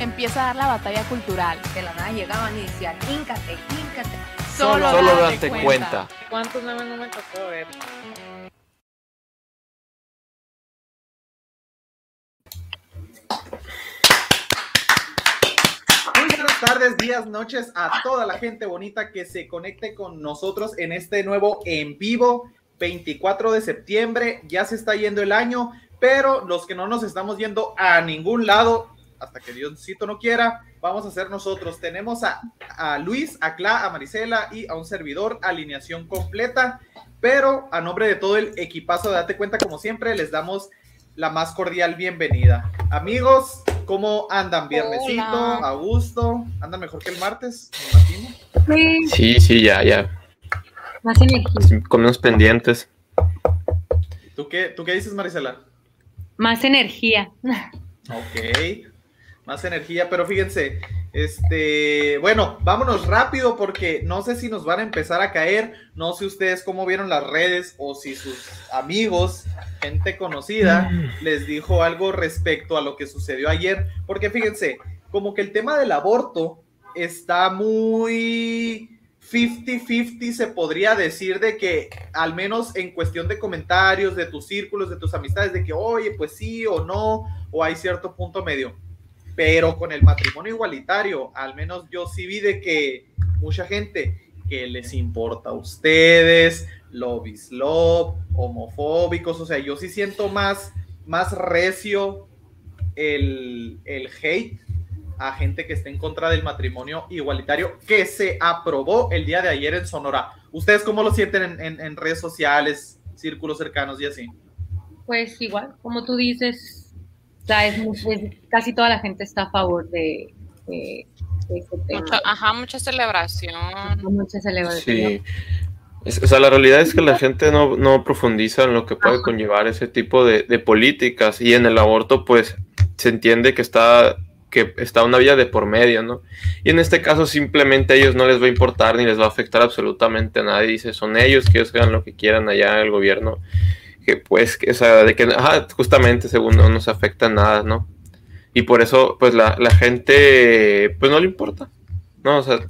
Empieza a dar la batalla cultural. De la nada llegaban y decían, híncate, híncate. Solo, Solo date date cuenta. cuenta. ¿Cuántos memes no me tocó ver? Muy buenas tardes, días, noches a toda la gente bonita que se conecte con nosotros en este nuevo en vivo 24 de septiembre. Ya se está yendo el año, pero los que no nos estamos yendo a ningún lado, hasta que Diosito no quiera, vamos a hacer nosotros. Tenemos a, a Luis, a Cla, a Marisela y a un servidor, alineación completa, pero a nombre de todo el equipazo de Date Cuenta, como siempre, les damos la más cordial bienvenida. Amigos, ¿cómo andan? Viernesito, Hola. a gusto, andan mejor que el martes, me imagino. Sí, Sí, sí, ya, ya. más energía. Con unos pendientes. ¿Tú qué, ¿Tú qué dices, Marisela? Más energía. Ok, más energía, pero fíjense, este, bueno, vámonos rápido porque no sé si nos van a empezar a caer, no sé ustedes cómo vieron las redes o si sus amigos, gente conocida, les dijo algo respecto a lo que sucedió ayer, porque fíjense, como que el tema del aborto está muy 50-50, se podría decir de que al menos en cuestión de comentarios, de tus círculos, de tus amistades, de que, oye, pues sí o no, o hay cierto punto medio. Pero con el matrimonio igualitario, al menos yo sí vi de que mucha gente que les importa a ustedes, lobbies love, homofóbicos, o sea, yo sí siento más, más recio el, el hate a gente que esté en contra del matrimonio igualitario que se aprobó el día de ayer en Sonora. ¿Ustedes cómo lo sienten en, en- redes sociales, círculos cercanos y así? Pues igual, como tú dices, sea, es mu- es- casi toda la gente está a favor de, de- de ese tema. Mucha- ajá, mucha celebración. Mucha celebración. Sí. O sea, la realidad es que la gente no, no profundiza en lo que puede conllevar ese tipo de, de políticas y en el aborto pues se entiende que está, que está una vía de por medio, ¿no? Y en este caso simplemente a ellos no les va a importar ni les va a afectar absolutamente a nadie. Dice, son ellos que ellos hagan lo que quieran allá en el gobierno. Pues, que, o sea, de que justamente según no nos afecta nada, ¿no? Y por eso pues la, la gente pues no le importa, ¿no? O sea,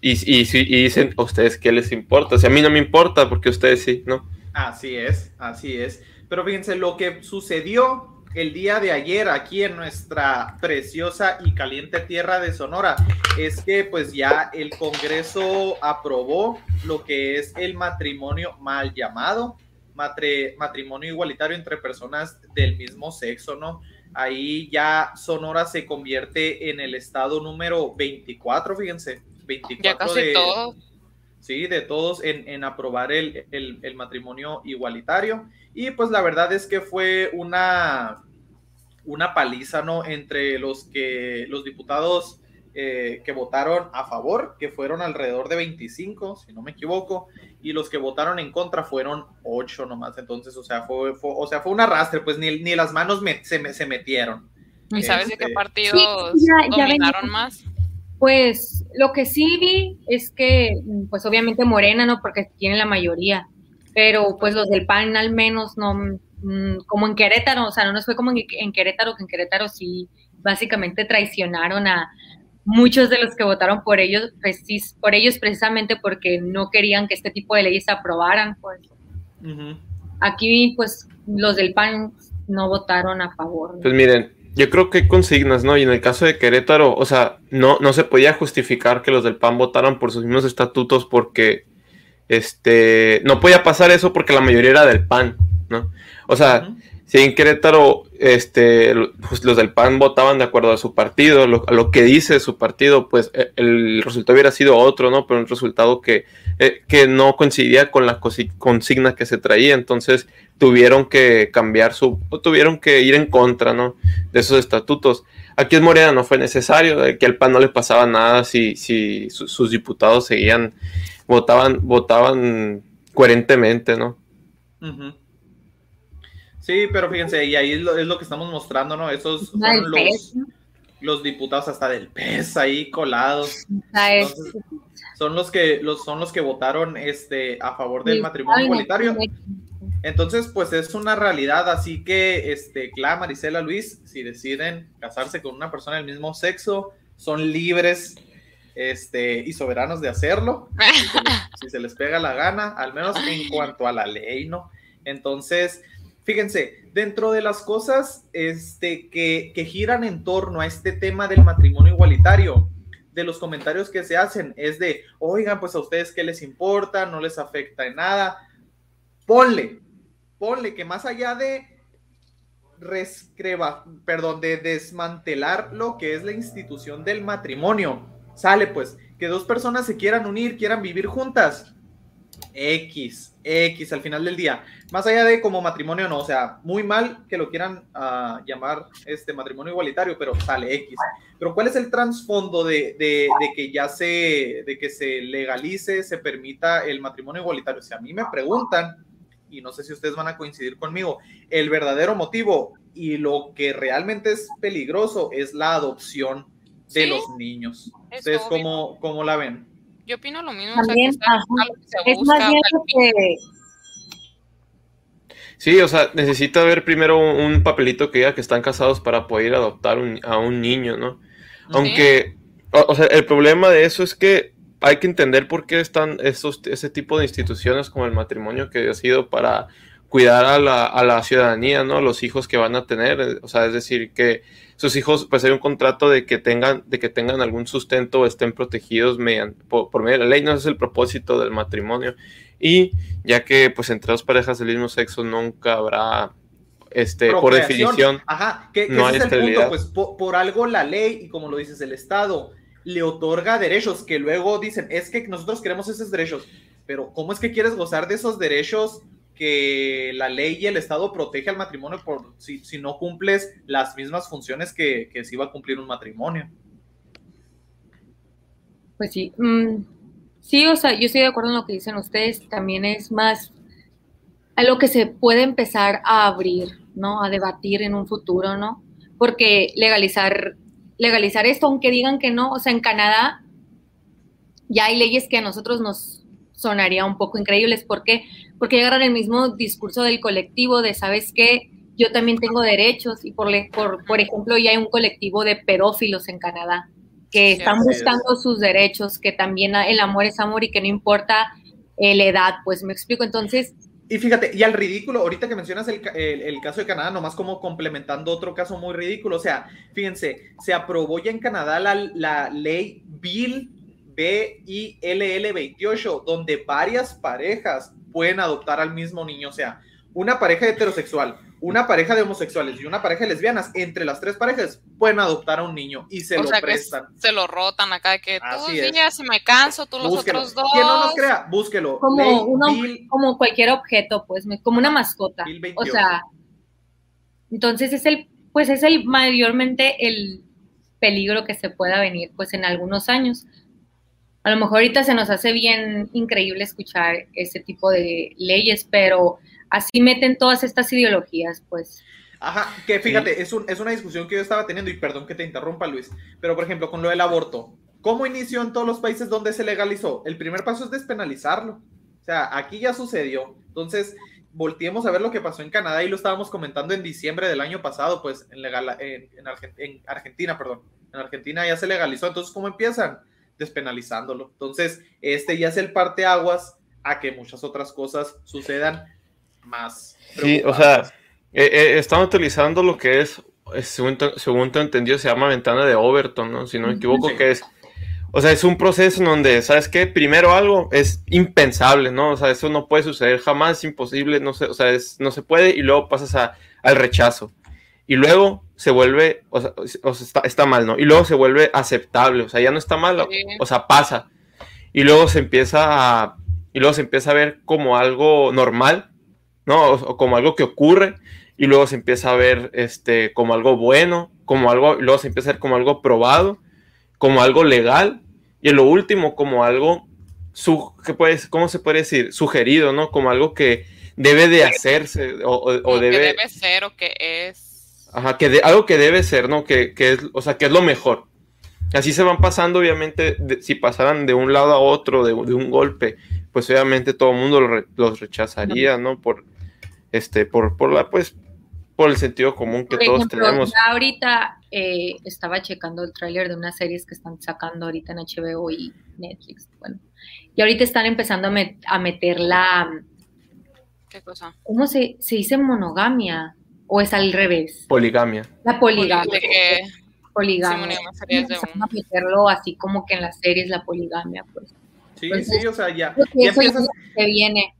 y, y, y dicen, ¿a ustedes qué les importa? O sea, a mí no me importa porque ustedes sí, ¿no? Así es, así es. Pero fíjense, lo que sucedió el día de ayer aquí en nuestra preciosa y caliente tierra de Sonora es que pues ya el Congreso aprobó lo que es el matrimonio mal llamado, matrimonio igualitario entre personas del mismo sexo, ¿no? Ahí ya Sonora se convierte en el estado número 24, fíjense. 24 Ya casi de, todo. sí, de todos en, en aprobar el, el- el matrimonio igualitario. Y pues la verdad es que fue una, una paliza, ¿no? Entre los que los diputados eh, que votaron a favor, que fueron alrededor de 25, si no me equivoco, y los que votaron en contra fueron 8 nomás. Entonces, o sea, fue, fue- o sea, fue un arrastre, pues ni, ni las manos me- se, me- se metieron. ¿Y sabes de qué Este, partidos Sí, ya- ya dominaron más? Pues lo que sí vi es que, pues obviamente Morena, ¿no? Porque tiene la mayoría, pero pues los del PAN al menos no, mm, como en Querétaro, o sea, no nos fue como en, en Querétaro, que en Querétaro sí básicamente traicionaron a muchos de los que votaron por ellos, precis- por ellos precisamente porque no querían que este tipo de leyes se aprobaran, pues. Aquí, pues, los del PAN no votaron a favor. Pues miren, yo creo que hay consignas, ¿no? Y en el caso de Querétaro, o sea, no, no se podía justificar que los del PAN votaran por sus mismos estatutos porque, este, no podía pasar eso porque la mayoría era del PAN, ¿no? O sea. Sí, en Querétaro, este, pues, los del PAN votaban de acuerdo a su partido, a lo que dice su partido, pues eh, el resultado hubiera sido otro, ¿no? Pero un resultado que, eh, que no coincidía con la consigna que se traía, entonces tuvieron que cambiar su, tuvieron que ir en contra, ¿no? De esos estatutos. Aquí en Morena no fue necesario, eh, que al PAN no le pasaba nada si, si su- sus diputados seguían, votaban, votaban coherentemente, ¿no? Ujú. Sí, pero fíjense, y ahí es lo, es lo que estamos mostrando, ¿no? Esos son los, diputados hasta del PES ahí colados. Entonces, son los que los son los que votaron este a favor del Sí, matrimonio igualitario. Entonces, pues es una realidad, así que este Cla, Marisela, Luis, si deciden casarse con una persona del mismo sexo, son libres este y soberanos de hacerlo. si se les- si se les pega la gana, al menos en cuanto a la ley, ¿no? Entonces, fíjense, dentro de las cosas este, que, giran en torno a este tema del matrimonio igualitario, de los comentarios que se hacen es de, oigan, pues a ustedes qué les importa, no les afecta en nada. Ponle, ponle que más allá de rescreba, perdón, de desmantelar lo que es la institución del matrimonio, sale pues que dos personas se quieran unir, quieran vivir juntas. X, X al final del día. Más allá de como matrimonio, no, o sea, muy mal que lo quieran ah, llamar este matrimonio igualitario, pero sale X. Pero ¿cuál es el trasfondo de, de- de que ya se, de que se legalice, se permita el matrimonio igualitario? Si a mí me preguntan, y no sé si ustedes van a coincidir conmigo, el verdadero motivo y lo que realmente es peligroso es la adopción de Sí, los niños. es ¿Ustedes cómo, cómo la ven? Yo opino lo mismo. También, o sea, que ajá. sea algo que se Es busca, más bien que Sí, o sea, necesita haber primero un, un papelito que diga que están casados para poder adoptar un- a un niño, ¿no? Aunque, o, o sea, el problema de eso es que hay que entender por qué están esos, ese tipo de instituciones como el matrimonio que ha sido para cuidar a la, a la ciudadanía, ¿no? Los hijos que van a tener, eh, o sea, es decir, que sus hijos, pues hay un contrato de que tengan, de que tengan algún sustento o estén protegidos mediante, por, por medio de la ley, no ese es el propósito del matrimonio. Y ya que, pues, entre dos parejas del mismo sexo nunca habrá, este, por definición, Ajá, que, que no ese hay es el punto, pues po- por, algo la ley, y como lo dices, el Estado le otorga derechos que luego dicen, es que nosotros queremos esos derechos, pero ¿cómo es que quieres gozar de esos derechos que la ley y el Estado protege al matrimonio por si, si no cumples las mismas funciones que, que si va a cumplir un matrimonio? Pues sí, mm, sí, o sea, yo estoy de acuerdo en lo que dicen ustedes, también es más a lo que se puede empezar a abrir, ¿no? A debatir en un futuro, ¿no? Porque legalizar, legalizar esto, aunque digan que no, o sea, en Canadá ya hay leyes que a nosotros nos sonaría un poco increíbles, ¿por qué? Porque agarran el mismo discurso del colectivo de, ¿sabes qué? Yo también tengo derechos y por, le- por, por ejemplo, ya hay un colectivo de pedófilos en Canadá que están buscando sus derechos, que también el amor es amor y que no importa eh, la edad, pues me explico. Entonces, Y fíjate, y al ridículo, ahorita que mencionas el, el- el caso de Canadá, nomás como complementando otro caso muy ridículo, o sea, fíjense, se aprobó ya en Canadá la, la ley Bill BILL 28, donde varias parejas pueden adoptar al mismo niño, o sea, una pareja heterosexual, una pareja de homosexuales y una pareja de lesbianas, entre las tres parejas pueden adoptar a un niño y se o lo sea, que prestan. se lo rotan acá, que tú Así es. si me canso, tú los Búsquelo. otros dos. Quien no nos crea, búsquelo. como, Ley uno, Bill, como cualquier objeto, pues, como una mascota. O 28. sea, entonces es el, pues es el mayormente el peligro que se pueda venir, pues en algunos años. A lo mejor ahorita se nos hace bien increíble escuchar ese tipo de leyes, pero así meten todas estas ideologías, pues. Ajá, que fíjate, es, un- es una discusión que yo estaba teniendo y perdón que te interrumpa Luis, pero por ejemplo con lo del aborto, ¿cómo inició en todos los países donde se legalizó? El primer paso es despenalizarlo, o sea, aquí ya sucedió, entonces volteemos a ver lo que pasó en Canadá y lo estábamos comentando en diciembre del año pasado, pues en, legal, en, en Argen- en Argentina, perdón, en Argentina ya se legalizó, entonces ¿cómo empiezan? Despenalizándolo, entonces este ya es el parteaguas a que muchas otras cosas sucedan más. Sí, o sea, eh, eh, están utilizando lo que es, eh, según, te- según te entendido, se llama ventana de Overton, ¿no? Si no me equivoco, Sí. que es o sea, es un proceso en donde, ¿sabes qué? Primero algo es impensable, ¿no? O sea, eso no puede suceder jamás, es imposible, no sé, o sea, es- no se puede y luego pasas a- al rechazo. Y luego se vuelve, o sea, o sea, está, está mal, ¿no? Y luego se vuelve aceptable, o sea, ya no está mal, Sí. o sea, pasa. Y luego se empieza a, y luego se empieza a ver como algo normal, ¿no? O, o como algo que ocurre, y luego se empieza a ver este, como algo bueno, como algo, y luego se empieza a ver como algo probado, como algo legal, y en lo último como algo, su, ¿qué puedes, ¿cómo se puede decir? Sugerido, ¿no? Como algo que debe de hacerse, o, que debe, debe ser o que es. Ajá, que de, algo que debe ser, ¿no? Que, que es, o sea, que es lo mejor. Así se van pasando, obviamente, de- si pasaran de un lado a otro, de, de un golpe, pues obviamente todo el mundo lo re- los rechazaría, ¿no? Por, este, por, por la, pues, por el sentido común que Por todos ejemplo, tenemos. ya ahorita eh, estaba checando el tráiler de unas series que están sacando ahorita en HBO y Netflix. Bueno, y ahorita están empezando a, met- a meter la, ¿Qué cosa? ¿cómo se, se dice monogamia? ¿O es al revés? Poligamia. La poligamia. Que Poligamia. Empezaron a meterlo así como que en las series la poligamia, pues. Sí, sí, o sea, ya, que ya eso ya empiezas, se viene.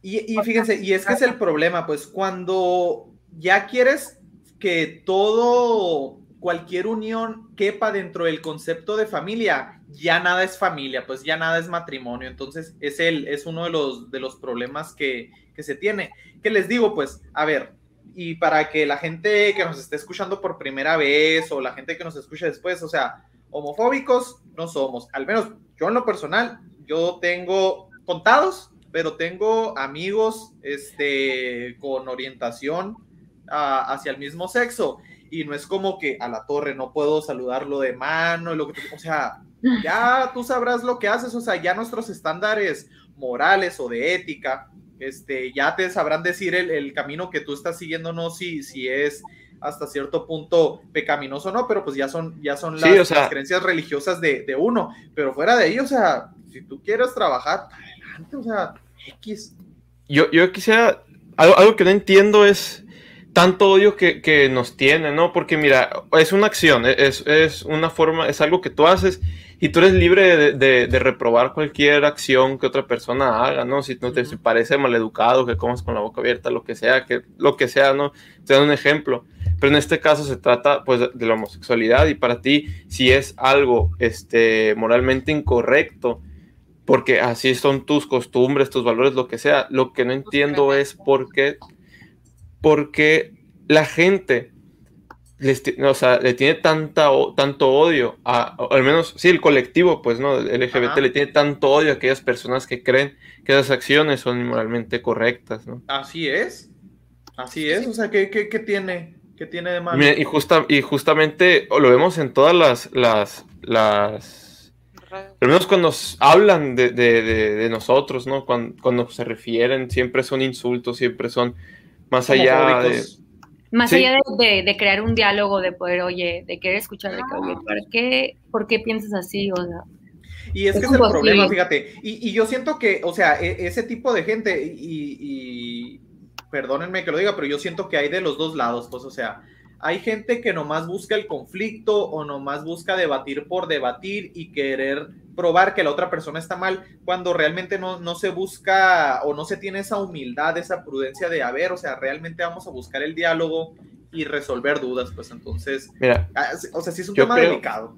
Y, y fíjense, y es que es el problema, pues cuando ya quieres que todo, cualquier unión quepa dentro del concepto de familia, ya nada es familia, pues ya nada es matrimonio. Entonces, es el, es uno de los, de los problemas que, que se tiene. ¿Qué les digo? Pues, a ver, y para que la gente que nos esté escuchando por primera vez o la gente que nos escuche después, o sea, homofóbicos no somos. Al menos yo en lo personal, yo tengo contados, pero tengo amigos este, con orientación ah, hacia el mismo sexo. Y no es como que a la torre no puedo saludarlo de mano, lo que, o sea, ya tú sabrás lo que haces, o sea, ya nuestros estándares morales o de ética, este, ya te sabrán decir el, el camino que tú estás siguiendo, no si, si es hasta cierto punto pecaminoso o no, pero pues ya son, ya son las, Sí, o sea- las creencias religiosas de, de uno, pero fuera de ahí, o sea, si tú quieres trabajar, adelante, o sea, X. Yo, yo quisiera, algo, algo que no entiendo es tanto odio que, que nos tiene, ¿no? Porque mira, es una acción, es, es una forma, es algo que tú haces y tú eres libre de, de- de reprobar cualquier acción que otra persona haga, ¿no? Si no te si parece maleducado, que comas con la boca abierta, lo que sea, que lo que sea, ¿no? Te dan un ejemplo. Pero en este caso se trata, pues, de la homosexualidad y para ti, si es algo, este, moralmente incorrecto, porque así son tus costumbres, tus valores, lo que sea. Lo que no entiendo es por qué, por qué la gente les o sea, le tiene tanta, o- tanto odio, a, o al menos, sí, el colectivo, pues, ¿no? El LGBT Ajá. le tiene tanto odio a aquellas personas que creen que esas acciones son moralmente correctas, ¿no? Así es, así es, o sea, ¿qué, qué, qué tiene? ¿Qué tiene de malo? Y, justa, y justamente lo vemos en todas las, las, las, al menos cuando hablan de, de- de- de nosotros, ¿no? Cuando, cuando se refieren, siempre son insultos, siempre son más allá de... Más Sí. allá de, de- de crear un diálogo, de poder, oye, de querer escuchar, de que, oye, ¿por qué, ¿por qué piensas así? O sea, Y es que Es es el problema, fíjate. Y, y yo siento que, o sea, e- ese tipo de gente, y, y perdónenme que lo diga, pero yo siento que hay de los dos lados, pues, o sea, hay gente que nomás busca el conflicto o nomás busca debatir por debatir y querer probar que la otra persona está mal, cuando realmente no, no se busca o no se tiene esa humildad, esa prudencia de, a ver, o sea, realmente vamos a buscar el diálogo y resolver dudas, pues entonces, Mira, ah, o sea, sí es un tema creo- delicado.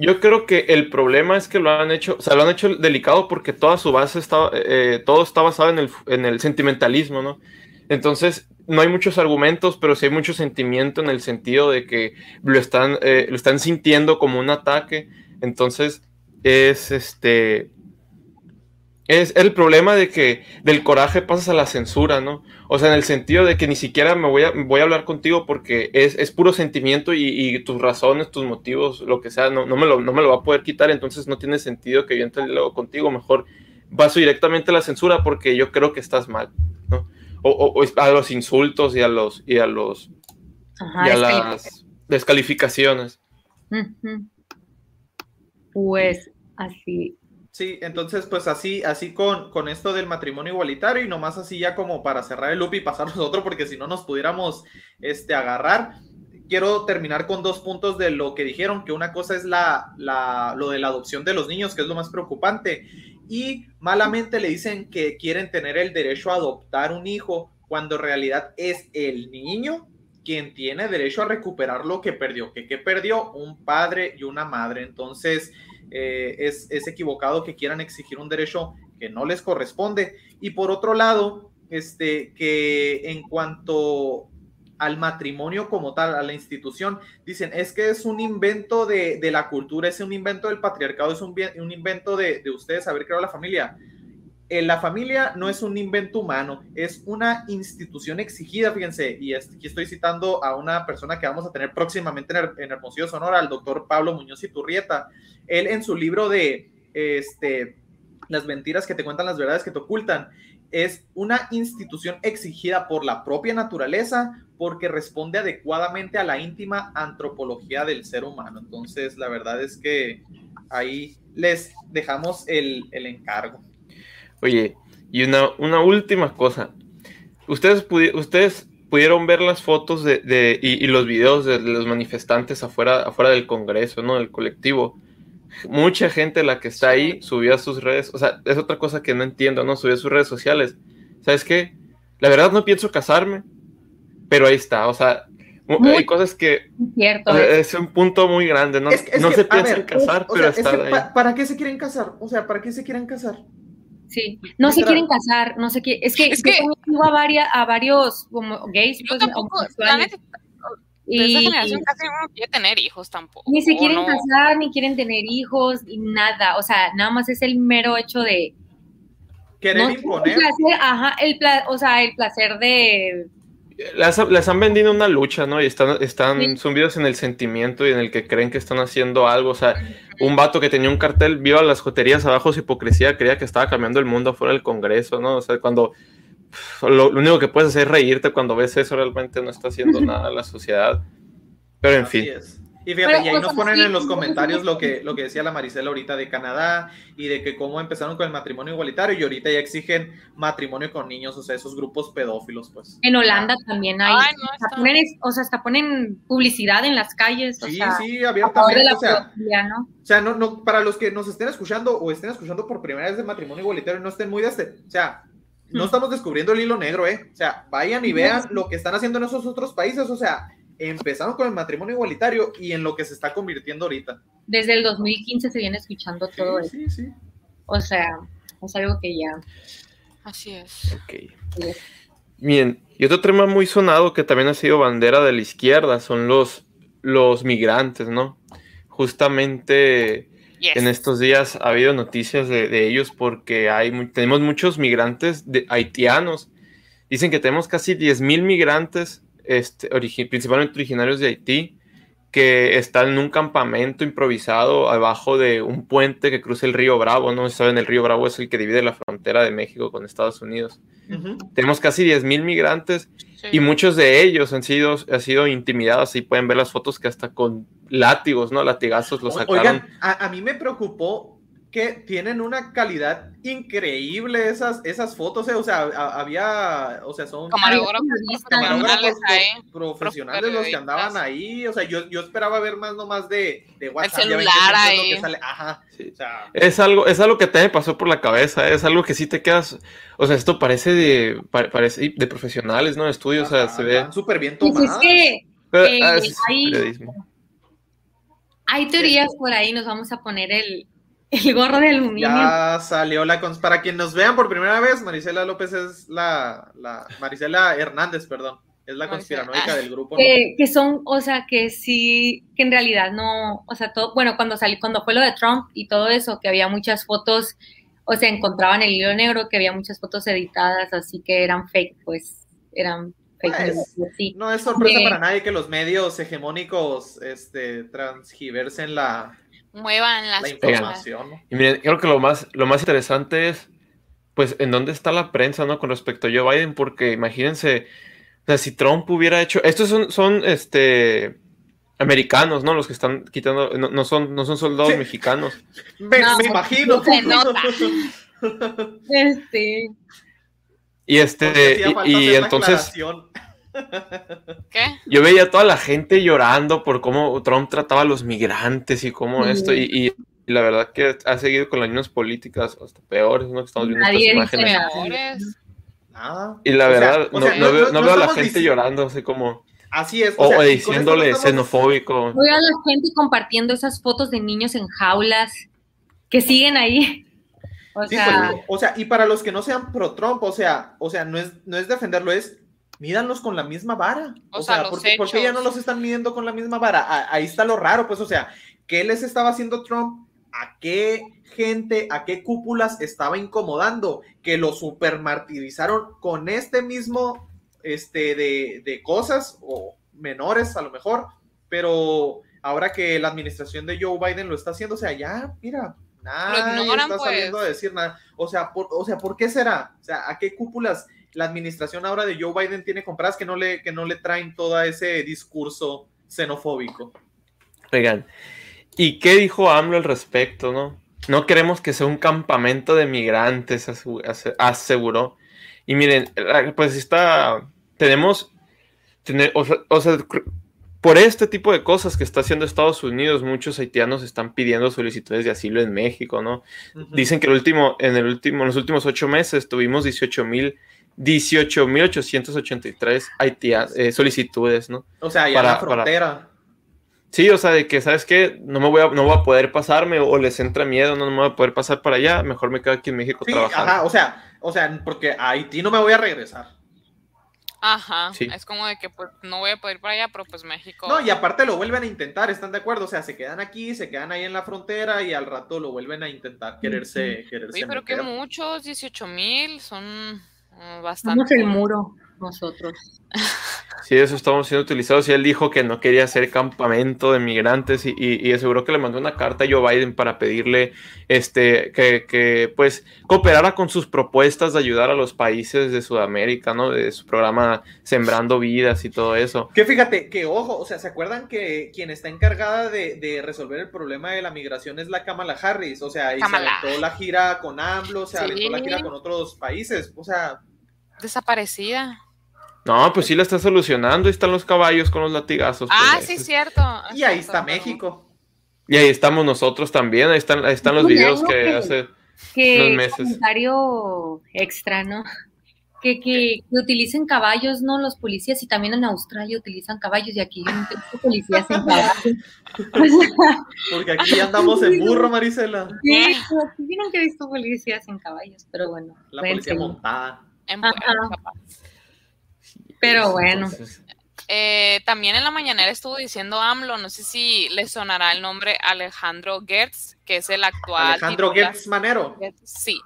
Yo creo que el problema es que lo han hecho, o sea, lo han hecho delicado porque toda su base está, eh, todo está basado en el, en el sentimentalismo, ¿no? Entonces, no hay muchos argumentos, pero sí hay mucho sentimiento en el sentido de que lo están, eh, lo están sintiendo como un ataque. Entonces, es este. Es el problema de que del coraje pasas a la censura, ¿no? O sea, en el sentido de que ni siquiera me voy a, voy a hablar contigo porque es, es puro sentimiento y, y tus razones, tus motivos, lo que sea, no, no, me lo, no me lo va a poder quitar, entonces no tiene sentido que yo entre luego contigo, mejor paso directamente a la censura porque yo creo que estás mal, ¿no? O, o- o a los insultos y a los, y a los, ajá, y a las descalificaciones. Ujú. Pues así. Sí, entonces pues así, así con, con esto del matrimonio igualitario y nomás así ya como para cerrar el loop y pasarnos otro, porque si no nos pudiéramos este, agarrar. quiero terminar con dos puntos de lo que dijeron, que una cosa es la, la, lo de la adopción de los niños, que es lo más preocupante, y malamente le dicen que quieren tener el derecho a adoptar un hijo, cuando en realidad es el niño quien tiene derecho a recuperar lo que perdió, que, perdió un padre y una madre. Entonces, eh, es, es equivocado que quieran exigir un derecho que no les corresponde. Y por otro lado, este, que en cuanto al matrimonio como tal, a la institución, dicen, es que es un invento de, de la cultura, es un invento del patriarcado, es un, un invento de, de ustedes haber creado la familia. Eh, la familia no es un invento humano, es una institución exigida, fíjense, y aquí estoy citando a una persona que vamos a tener próximamente en Hermosillo, Sonora, al doctor Pablo Muñoz Iturrieta. Él en su libro de este, Las mentiras que te cuentan, las verdades que te ocultan, es una institución exigida por la propia naturaleza porque responde adecuadamente a la íntima antropología del ser humano. Entonces, la verdad es que ahí les dejamos el, el encargo. Oye, y una, una última cosa. Ustedes, pudi- ustedes pudieron ver las fotos de, de- y, y los videos de los manifestantes afuera, afuera del Congreso, ¿no? Del colectivo. Mucha gente la que está ahí subió a sus redes, o sea, es otra cosa que no entiendo, ¿no? Subió a sus redes sociales. ¿Sabes qué? La verdad no pienso casarme, pero ahí está, o sea, mu- Muy- hay cosas que Cierto. o sea, es. es un punto muy grande, ¿no? Es que- es no que, se piensa ver, casar, pero sea, es está que ahí. pa- ¿Para qué se quieren casar? O sea, ¿para qué se quieren casar? Sí, no se quieren casar, no sé qué. Es que, Es yo que- a, varias, a varios como gays, Yo pues, tampoco, la homosexuales, neta, de esa y generación casi uno quiere tener hijos tampoco. ni se quieren ¿no? casar, ni quieren tener hijos, y nada. O sea, nada más es el mero hecho de. Querer no imponer. El placer, ajá, el pla- o sea, el placer de. Las, las han vendido una lucha, ¿no? Y están, están Sí. zumbidos en el sentimiento y en el que creen que están haciendo algo. O sea, un vato que tenía un cartel, viva las joterías abajo, su hipocresía, creía que estaba cambiando el mundo afuera del Congreso, ¿no? O sea, cuando lo, lo único que puedes hacer es reírte cuando ves eso, realmente no está haciendo nada a la sociedad. Pero en Así fin, es. Y fíjate, Pero, y ahí nos sea, ponen sí, en los comentarios lo que, lo que decía la Maricela ahorita de Canadá y de que cómo empezaron con el matrimonio igualitario y ahorita ya exigen matrimonio con niños, o sea, esos grupos pedófilos, pues. En Holanda también hay. Ay, no, hasta ponen, o sea, hasta ponen publicidad en las calles. O Sí, sea, sí, abiertamente, la o sea, ¿no? o sea, no, no, para los que nos estén escuchando o estén escuchando por primera vez de matrimonio igualitario, no estén muy de este, o sea, no Hmm. estamos descubriendo el hilo negro, ¿eh? O sea, vayan y vean lo que están haciendo en esos otros países, o sea, empezaron con el matrimonio igualitario y en lo que se está convirtiendo ahorita. Desde el 2015 se viene escuchando todo eso. Sí, sí. O sea, es algo que ya. Así es. ok. Bien, y otro tema muy sonado que también ha sido bandera de la izquierda son los, los migrantes, ¿no? Justamente Yes. en estos días ha habido noticias de, de ellos porque hay, tenemos muchos migrantes de, haitianos. Dicen que tenemos casi 10.000 migrantes, este, origi- principalmente originarios de Haití, que están en un campamento improvisado abajo de un puente que cruza el río Bravo, ¿no? Saben, el río Bravo es el que divide la frontera de México con Estados Unidos. Tenemos casi 10.000 migrantes Sí. y muchos de ellos han sido, han sido intimidados y pueden ver las fotos que hasta con látigos, ¿no? Latigazos los sacaron. Oigan, a, a mí me preocupó que tienen una calidad increíble esas, esas fotos, eh, o sea, a- había, o sea, son Camarógrafos profesionales camarógrafos ahí. pro- profesionales los que andaban ahí, o sea, yo, yo esperaba ver más nomás de, de WhatsApp. que celular es ahí. que sale, Ajá, Sí. o sea, Es algo, es algo que te me pasó por la cabeza, es algo que sí te quedas, o sea, esto parece de, pa- parece de profesionales, ¿no? Estudios, o sea, se ve. súper bien Pues es tomadas. que Pero, eh, ah, es hay- hay teorías por ahí, nos vamos a poner el, el gorro de aluminio. Ya salió la cons para quien nos vean por primera vez, Marisela López es la, la Marisela Hernández, perdón, es la conspiranoica ah. del grupo. ¿no? que, son, o sea, que sí, que en realidad no, o sea, todo, bueno, cuando salió, cuando fue lo de Trump y todo eso, que había muchas fotos, o sea, encontraban el hilo negro, que había muchas fotos editadas, así que eran fake, pues, eran fake news, sí. No es sorpresa de- para nadie que los medios hegemónicos este, transgiversen la, Muevan las la cosas. información. ¿no? Y miren, creo que lo más, lo más interesante es, pues, en dónde está la prensa, ¿no? Con respecto a Joe Biden, porque imagínense, o sea, si Trump hubiera hecho, estos son, son, este, americanos, ¿no? Los que están quitando, no, no son, no son soldados Sí. mexicanos. Me, No, me imagino. se nota. Este, Y este, hacía y- y, entonces, aclaración. ¿Qué? Yo veía a toda la gente llorando por cómo Trump trataba a los migrantes y cómo Sí. esto, y, y- y la verdad que ha seguido con las mismas políticas, hasta peores, ¿no? Que estamos viendo Nadie imágenes. Y la O sea, verdad, o no, sea, no no- veo, no- no no veo a la gente llorando, así como, Así es. o, sea, o diciéndole estamos- xenofóbico. Oiga, la gente compartiendo esas fotos de niños en jaulas que siguen ahí. O Sí, sea, pues, o sea, y para los que no sean pro Trump, o sea, o sea, no es, no es defenderlo, es mídanlos con la misma vara. O O, sea, sea, los ¿por, qué, ya no los están midiendo con la misma vara? A- ahí está lo raro, pues, o sea, ¿qué les estaba haciendo Trump? ¿A qué gente, a qué cúpulas estaba incomodando? Que lo supermartirizaron con este mismo, este, de, de cosas, o menores a lo mejor, pero ahora que la administración de Joe Biden lo está haciendo, o sea, ya, mira, nadie ignoran, está saliendo pues. a decir nada. O sea, por, o sea, ¿por qué será? O sea, ¿a qué cúpulas la administración ahora de Joe Biden tiene compradas que no le, que no le traen todo ese discurso xenofóbico? Oigan, ¿y qué dijo AMLO al respecto, no? No queremos que sea un campamento de migrantes, aseguró. Y miren, pues está, tenemos, o sea, o sea, por este tipo de cosas que está haciendo Estados Unidos, muchos haitianos están pidiendo solicitudes de asilo en México, ¿no? Dicen que el último, en el último, en los últimos ocho meses tuvimos 18 mil, 18.883 haitia- eh, solicitudes, ¿no? O sea, ya para- la frontera. Sí, o sea, de que, ¿sabes qué? No me voy a, no voy a poder pasarme o les entra miedo, no, no me voy a poder pasar para allá, mejor me quedo aquí en México Sí, trabajando. ajá, o sea, o sea, porque a Haití no me voy a regresar. Ajá. Sí. Es como de que pues no voy a poder ir para allá, pero pues México. No, y aparte lo vuelven a intentar, ¿están de acuerdo? O sea, se quedan aquí, se quedan ahí en la frontera y al rato lo vuelven a intentar quererse, quererse Oye, pero que muchos, 18 mil, son eh, somos bastante. el muro nosotros. Sí, eso estamos siendo utilizados y él dijo que no quería hacer campamento de migrantes y, y, y aseguró que le mandó una carta a Joe Biden para pedirle este, que, que, pues cooperara con sus propuestas de ayudar a los países de Sudamérica, ¿no? De su programa Sembrando Vidas y todo eso. Que fíjate, que ojo, o sea, ¿se acuerdan que quien está encargada de, de resolver el problema de la migración es la Kamala Harris? O sea, y Kamala. se aventó la gira con AMLO, se Sí. aventó la gira con otros países. O sea, Desaparecida. No, pues sí la está solucionando, ahí están los caballos con los latigazos. Ah, pues, sí, es- cierto. y ahí está México. Y ahí estamos nosotros también, ahí están, ahí están los Un videos que que- hace... Que Unos meses. comentario extra, ¿no? Que, que, que utilicen caballos, ¿no? Los policías, y también en Australia utilizan caballos, y aquí yo nunca he visto policías en caballos. Porque aquí ya andamos en burro, Marisela. sí, aquí yo nunca he visto policías en caballos, pero bueno. La policía montada. En. Puebla. Pero bueno. Entonces, Eh, también en la mañanera estuvo diciendo AMLO, no sé si le sonará el nombre Alejandro Gertz, que es el actual Alejandro titular- Gertz Manero. Sí,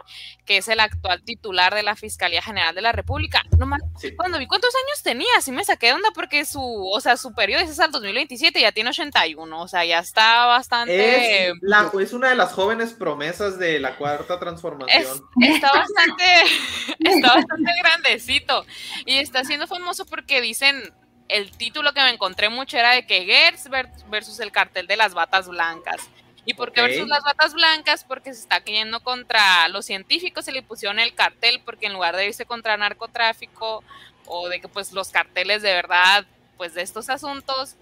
que es el actual titular de la Fiscalía General de la República. No Sí. cuando vi cuántos años tenía, sí me saqué de onda porque su, o sea, su periodo es al 2027, ya tiene 81, o sea, ya está bastante, Es, la, es una de las jóvenes promesas de la cuarta transformación. es- está bastante, está bastante grandecito y está siendo famoso porque dicen, el título que me encontré mucho era de que Gertz ver- versus el cartel de las batas blancas. ¿Y por qué versus las batas blancas? Porque se está yendo contra los científicos, se le pusieron el cartel porque en lugar de irse contra narcotráfico o de que pues los carteles de verdad, pues de estos asuntos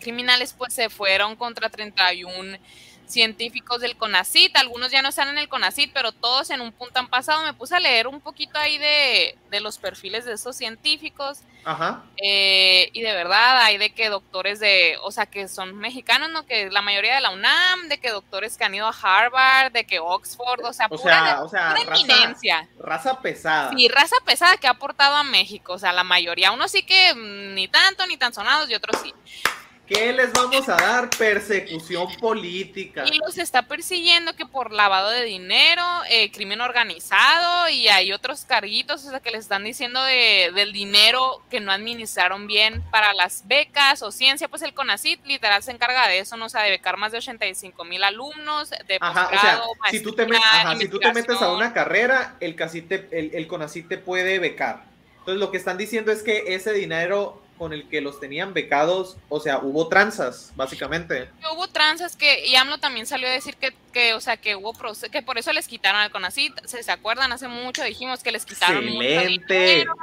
criminales, pues se fueron contra 31 científicos del CONACIT. Algunos ya no están en el CONACIT, pero todos en un punto han pasado. Me puse a leer un poquito ahí de, de los perfiles de esos científicos. Ajá. Eh, y de verdad hay de que doctores de, o sea, que son mexicanos, ¿no? Que la mayoría de la UNAM, de que doctores que han ido a Harvard, de que Oxford, o sea, O pura, sea, o sea, pura raza, eminencia. raza pesada. Y raza pesada que ha aportado a México, o sea, la mayoría. Unos sí que ni tanto, ni tan sonados, y otros sí. ¿Qué les vamos a dar? Persecución política. Y los está persiguiendo que por lavado de dinero, eh, crimen organizado y hay otros carguitos, o sea, que les están diciendo de, del dinero que no administraron bien para las becas o ciencia, pues el CONACIT literal se encarga de eso, ¿no? O sea, de becar más de 85 mil alumnos, de Ajá, o sea, si tú, te met- maestría, ajá, si tú te metes a una carrera, el, CACIT te- el, el CONACYT te puede becar. Entonces lo que están diciendo es que ese dinero con el que los tenían becados, o sea, hubo tranzas, básicamente. Hubo tranzas que, y AMLO también salió a decir que, que o sea, que hubo que por eso les quitaron al CONACYT. ¿Se, se acuerdan? Hace mucho dijimos que les quitaron mucho Excelente. dinero.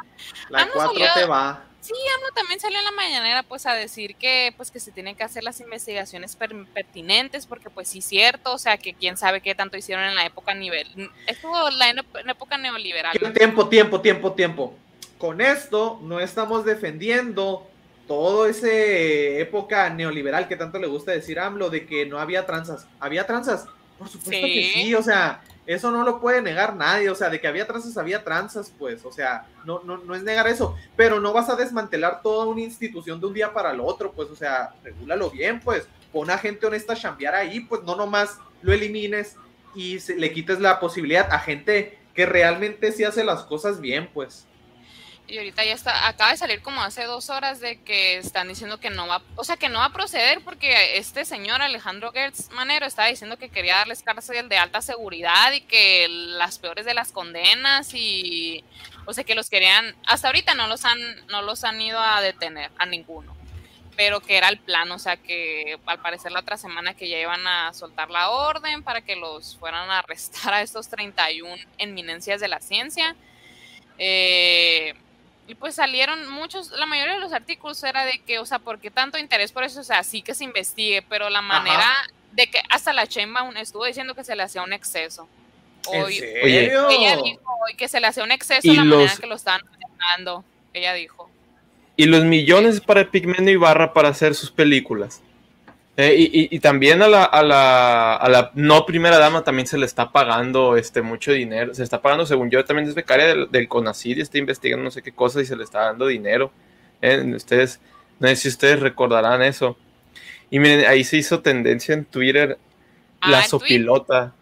La AMLO 4 salió- te va. Sí, AMLO también salió en la mañanera pues a decir que pues que se tienen que hacer las investigaciones per- pertinentes porque pues sí cierto, o sea que quién sabe qué tanto hicieron en la época nivel, estuvo la en la época neoliberal. Tiempo, tiempo, tiempo, tiempo. Con esto no estamos defendiendo todo ese época neoliberal que tanto le gusta decir AMLO de que no había tranzas. ¿Había tranzas? Por supuesto que Sí. sí, o sea, eso no lo puede negar nadie, o sea, de que había tranzas, había tranzas, pues, o sea, no, no, no es negar eso, pero no vas a desmantelar toda una institución de un día para el otro, pues, o sea, regúlalo bien, pues, pon a gente honesta a chambear ahí, pues, no nomás lo elimines y se- le quites la posibilidad a gente que realmente sí hace las cosas bien, pues. Y ahorita ya está, acaba de salir como hace dos horas de que están diciendo que no va, o sea que no va a proceder porque este señor Alejandro Gertz Manero estaba diciendo que quería darles cárcel de alta seguridad y que las peores de las condenas y o sea que los querían, hasta ahorita no los han, no los han ido a detener a ninguno. Pero que era el plan, o sea que al parecer la otra semana que ya iban a soltar la orden para que los fueran a arrestar a estos 31 eminencias de la ciencia. Eh, y pues salieron muchos, la mayoría de los artículos era de que, o sea, ¿por qué tanto interés por eso? O sea, sí que se investigue, pero la manera de que hasta la Sheinbaum estuvo diciendo que se le hacía un exceso. ¿En Hoy, serio? ella dijo hoy que se le hacía un exceso Y la manera los- que lo estaban manejando. Ella dijo. Y los millones para Pigmeno Ibarra para hacer sus películas. Eh, y, y- y también a la, a, la, a la no primera dama también se le está pagando este mucho dinero. Se está pagando, según yo, también es becaria del, del CONACYT y está investigando no sé qué cosas y se le está dando dinero. Eh, ustedes, no sé si ustedes recordarán eso. Y miren, ahí se hizo tendencia en Twitter Ah, la sopilota.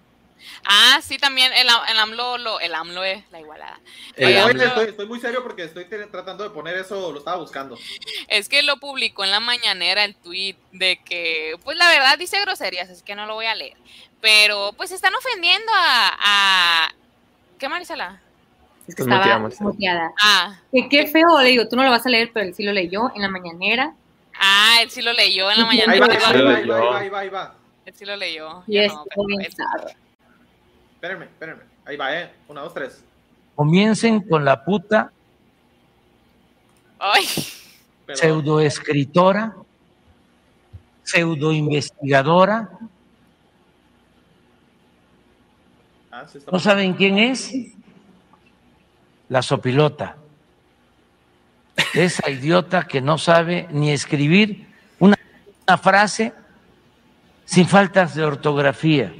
Ah, sí, también el, el AMLO, lo- el AMLO es la igualada. El Oye, AMLO- oye, estoy, estoy muy serio porque estoy tratando de poner eso, lo estaba buscando. Es que lo publicó en la mañanera el tweet de que, pues la verdad dice groserías, así que no lo voy a leer. Pero pues están ofendiendo a. a... ¿Qué Marisela? Es que Pues estaba muteada. Ah, Que qué feo, le digo, tú no lo vas a leer, pero él sí lo leyó en la mañanera. ah, él sí lo leyó en la Ahí mañanera. va, ahí va, ahí va, ahí va, ahí va, ahí va. Él sí lo leyó. Y es no, pero bien él- sad. Espérenme, espérenme. Ahí va, eh. Una, dos, tres. Comiencen con la puta Ay, pseudoescritora, pseudoinvestigadora. Ah, ¿No saben quién es? La sopilota. Esa idiota que no sabe ni escribir una, una frase sin faltas de ortografía.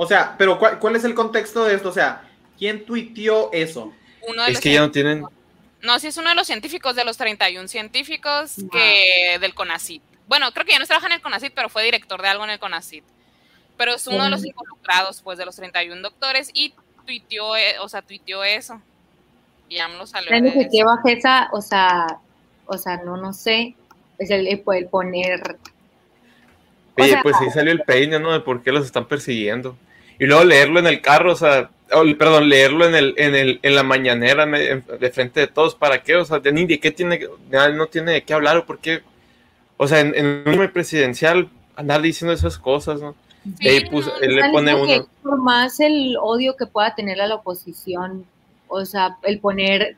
O sea, pero ¿cuál, cuál es el contexto de esto? O sea, ¿quién tuiteó eso? uno de Es los que ya no tienen. No, sí es uno de los científicos, de los 31 científicos que del CONACYT. Bueno, creo que ya no trabaja en el CONACYT, pero fue director de algo en el CONACYT. Pero es uno de los involucrados, pues, de los 31 doctores y tuiteó, eh, o sea, tuiteó eso. Y salió Créeme de que eso. qué bajeza, o sea, o sea, no, no sé, es el, el poner, O Oye, sea- pues ahí salió el peine, ¿no? De por qué los están persiguiendo. Y luego leerlo en el carro, o sea, o, perdón, leerlo en el, en el, en la mañanera de frente de todos, ¿para qué? O sea, de ni de qué tiene, no tiene de qué hablar, o por qué. O sea, en, en un presidencial andar diciendo esas cosas, ¿no? Y ahí Sí, puso- no, él le pone uno. por más el odio que pueda tener a la oposición, o sea, el poner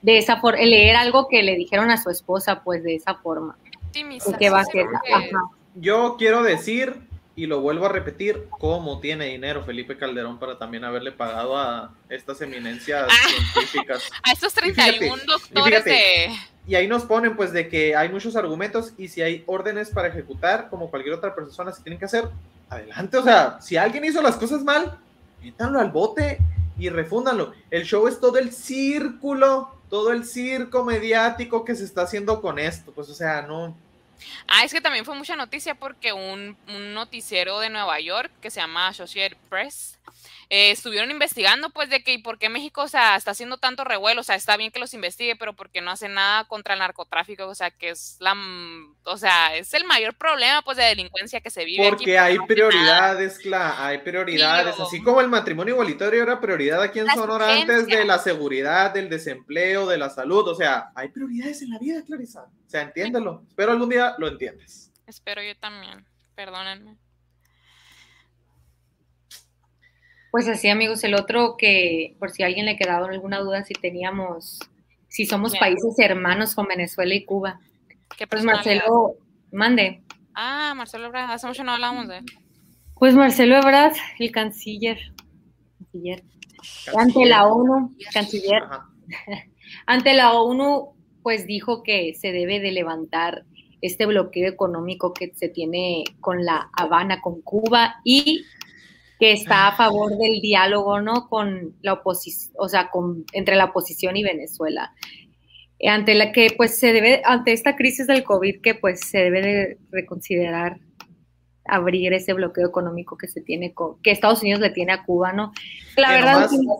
de esa forma, el leer algo que le dijeron a su esposa, pues de esa forma. Que qué sí, bajeza, porque- ajá. Yo quiero decir, y lo vuelvo a repetir, cómo tiene dinero Felipe Calderón para también haberle pagado a estas eminencias Ah. científicas. A estos Y fíjate, 31 y doctores fíjate, de... Y ahí nos ponen pues de que hay muchos argumentos y si hay órdenes para ejecutar, como cualquier otra persona se tienen que hacer, adelante. O sea, si alguien hizo las cosas mal, métanlo al bote y refúndanlo. El show es todo el círculo, todo el circo mediático que se está haciendo con esto. Pues o sea, no, Ah, es que también fue mucha noticia porque un, un noticiero de Nueva York que se llama Associated Press eh, estuvieron investigando pues de que y por qué México o sea, está haciendo tanto revuelo, o sea, está bien que los investigue, pero por qué no hace nada contra el narcotráfico, o sea, que es la o sea, es el mayor problema pues de delincuencia que se vive aquí, Porque hay prioridades, Cla, hay prioridades. Sí, Así como el matrimonio igualitario era prioridad aquí en Sonora antes de la seguridad, del desempleo, de la salud. O sea, hay prioridades en la vida, Clarisa. O sea, entiéndelo. Espero algún día lo entiendes. Espero yo también. Perdónenme. Pues así, amigos, el otro que, por si a alguien le quedaba alguna duda, si teníamos, si somos Bien. países hermanos con Venezuela y Cuba. ¿Qué Pues? Marcelo, mande. Ah, Marcelo Ebrard, hace mucho no hablamos de él. Pues Marcelo Ebrard, el canciller, canciller, ante la ONU, canciller, Ajá. ante la ONU, pues dijo que se debe de levantar este bloqueo económico que se tiene con la Habana, con Cuba, y que está a favor del diálogo, ¿no? Con la oposición, o sea, con, entre la oposición y Venezuela. Ante la que, pues, se debe, ante esta crisis del COVID, que pues se debe de reconsiderar abrir ese bloqueo económico que se tiene con, que Estados Unidos le tiene a Cuba, ¿no? La verdad, nomás-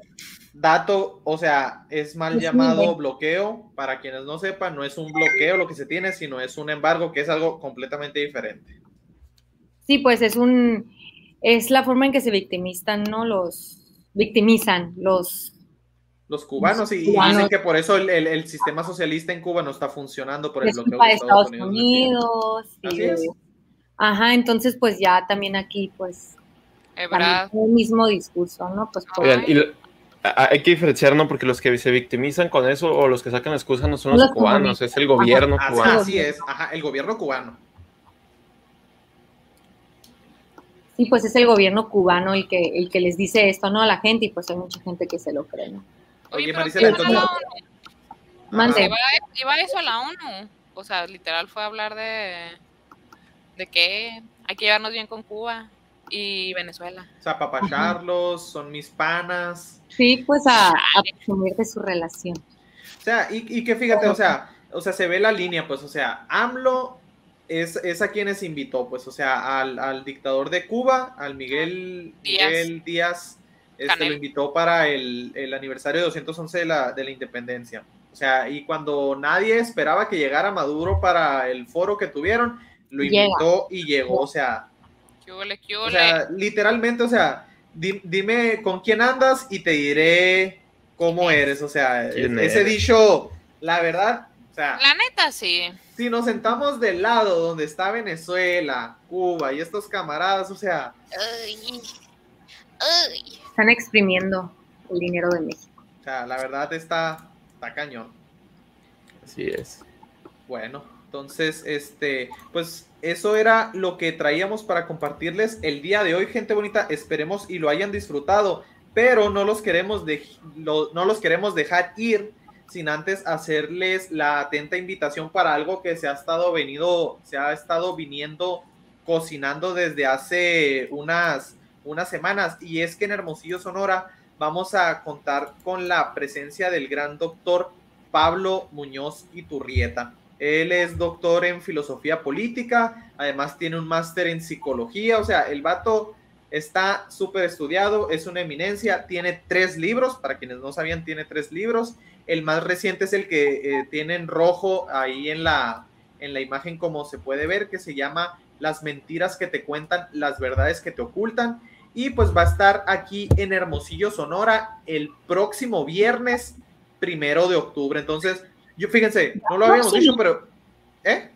Dato, o sea, es mal Es llamado bloqueo. Para quienes no sepan, no es un bloqueo lo que se tiene, sino es un embargo, que es algo completamente diferente. Sí, pues es un es la forma en que se victimizan, ¿no? Los victimizan los Los cubanos, y, y Cubanos. dicen que por eso el, el- el sistema socialista en Cuba no está funcionando por el es bloqueo de Estados tiene. Unidos. Así es. Ajá, entonces pues ya también aquí pues también el mismo discurso, ¿no? Pues por- Oigan, y lo- a- hay que diferenciar, ¿no? Porque los que se victimizan con eso o los que sacan excusa no son los, Los cubanos, es el gobierno Así, cubano. así es, ajá, el gobierno cubano. sí, pues es el gobierno cubano el que el que les dice esto, ¿no? A la gente y pues hay mucha gente que se lo cree, ¿no? Oye, ¿qué entonces- pasó a la ONU? Mande. Iba, iba eso a la ONU. O sea, literal fue a hablar de, de que hay que llevarnos bien con Cuba y Venezuela. O sea, papacharlos, son mis panas. Sí, pues a, a presumir de su relación. O sea, y, y que fíjate, o sea, o sea, se ve la línea, pues, o sea, AMLO es, es a quienes invitó, pues, o sea, al, al dictador de Cuba, al Miguel Díaz. Miguel Díaz, este, lo invitó para el, el aniversario de 211 de la, de la independencia. O sea, y cuando nadie esperaba que llegara Maduro para el foro que tuvieron, lo Llega. invitó y llegó, o sea, ¿Qué huele, qué o sea, literalmente, o sea, di- dime con quién andas y te diré cómo eres. O sea, ¿Quién ese eres? dicho, la verdad, o sea, La neta, sí. si nos sentamos del lado donde está Venezuela, Cuba y estos camaradas, o sea, Ay. Ay. Están exprimiendo el dinero de México. o sea, la verdad está, está cañón. Así es. Bueno, entonces, este, pues eso era lo que traíamos para compartirles el día de hoy, gente bonita. Esperemos y lo hayan disfrutado, pero no los queremos, de, no los queremos dejar ir sin antes hacerles la atenta invitación para algo que se ha estado venido, se ha estado viniendo cocinando desde hace unas, unas semanas y es que en Hermosillo, Sonora, vamos a contar con la presencia del gran doctor Pablo Muñoz Iturrieta. Él es doctor en filosofía política, además tiene un máster en psicología, o sea, el vato está súper estudiado, es una eminencia, tiene tres libros, para quienes no sabían, tiene tres libros. El más reciente es el que eh, tiene en rojo ahí en la, en la imagen como se puede ver, que se llama Las mentiras que te cuentan, las verdades que te ocultan. Y pues va a estar aquí en Hermosillo, Sonora, el próximo viernes primero de octubre. Entonces, yo fíjense, no lo habíamos Próximo. dicho, pero... ¿Eh?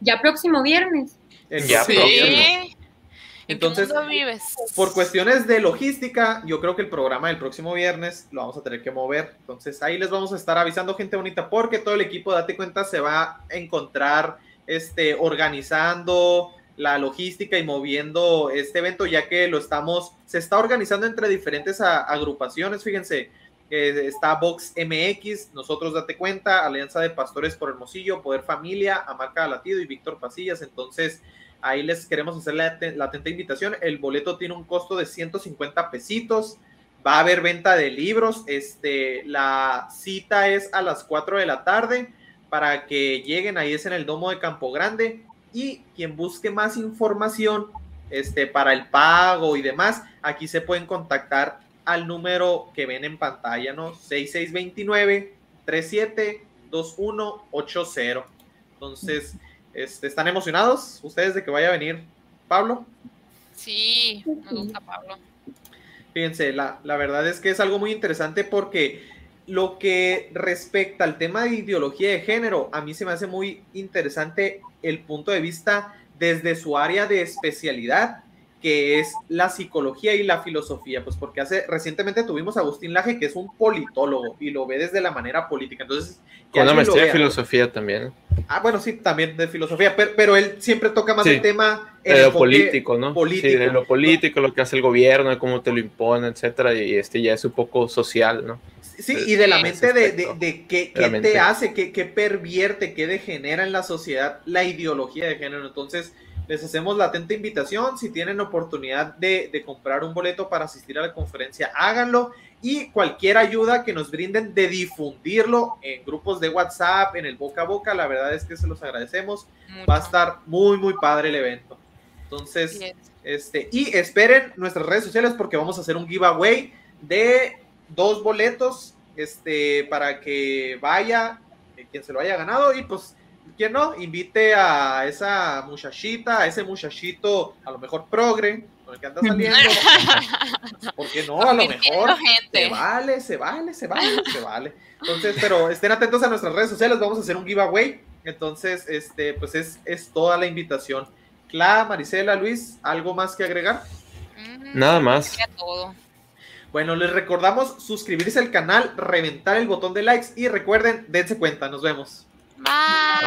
Ya próximo viernes. El Ya, próximo Sí. viernes. ¿En Entonces, vives? por cuestiones de logística, yo creo que el programa del próximo viernes lo vamos a tener que mover. Entonces ahí les vamos a estar avisando, gente bonita, porque todo el equipo, date cuenta, se va a encontrar este, organizando la logística y moviendo este evento, ya que lo estamos, se está organizando entre diferentes a- agrupaciones. Fíjense, eh, está Vox MX, nosotros date cuenta, Alianza de Pastores por Hermosillo, Poder Familia, Amarca Latido y Víctor Pasillas. Entonces, Ahí les queremos hacer la, la atenta invitación. El boleto tiene un costo de 150 pesitos. Va a haber venta de libros. Este, la cita es a las 4 de la tarde para que lleguen. Ahí es en el Domo de Campo Grande. y quien busque más información este, para el pago y demás, aquí se pueden contactar al número que ven en pantalla, ¿no? 6629 372180. Entonces, este, ¿están emocionados ustedes de que vaya a venir Pablo? Sí, me gusta Pablo. Fíjense, la, la verdad es que es algo muy interesante porque lo que respecta al tema de ideología de género, a mí se me hace muy interesante el punto de vista desde su área de especialidad, que es la psicología y la filosofía, pues porque hace recientemente tuvimos a Agustín Laje, que es un politólogo y lo ve desde la manera política. Entonces, que Con una maestría de filosofía también. Ah, bueno, sí, también de filosofía, pero, pero él siempre toca más Sí. el tema De lo político, ¿no? político. Sí, de lo político, lo que hace el gobierno, cómo te lo impone, etcétera, y este ya es un poco social, ¿no? Sí, y de la mente de, de, de qué, qué te hace, qué, qué pervierte, qué degenera en la sociedad la ideología de género. Entonces, les hacemos la atenta invitación. Si tienen oportunidad de, de comprar un boleto para asistir a la conferencia, háganlo. Y cualquier ayuda que nos brinden de difundirlo en grupos de WhatsApp, en el boca a boca, la verdad es que se los agradecemos. Va a estar muy, muy padre el evento. Entonces, es. este, y esperen nuestras redes sociales porque vamos a hacer un giveaway de dos boletos este, para que vaya quien se lo haya ganado y pues quien no, invite a esa muchachita, a ese muchachito, a lo mejor progre, con el que anda saliendo. ¿Por qué no? A lo mejor se vale, se vale, se vale, se vale. Entonces, pero estén atentos a nuestras redes sociales, vamos a hacer un giveaway. Entonces, este, pues es, es toda la invitación. Cla, Marisela, Luis, ¿algo más que agregar? Mm, Nada más. todo. Bueno, les recordamos suscribirse al canal, reventar el botón de likes y recuerden, dense cuenta, nos vemos. Bye.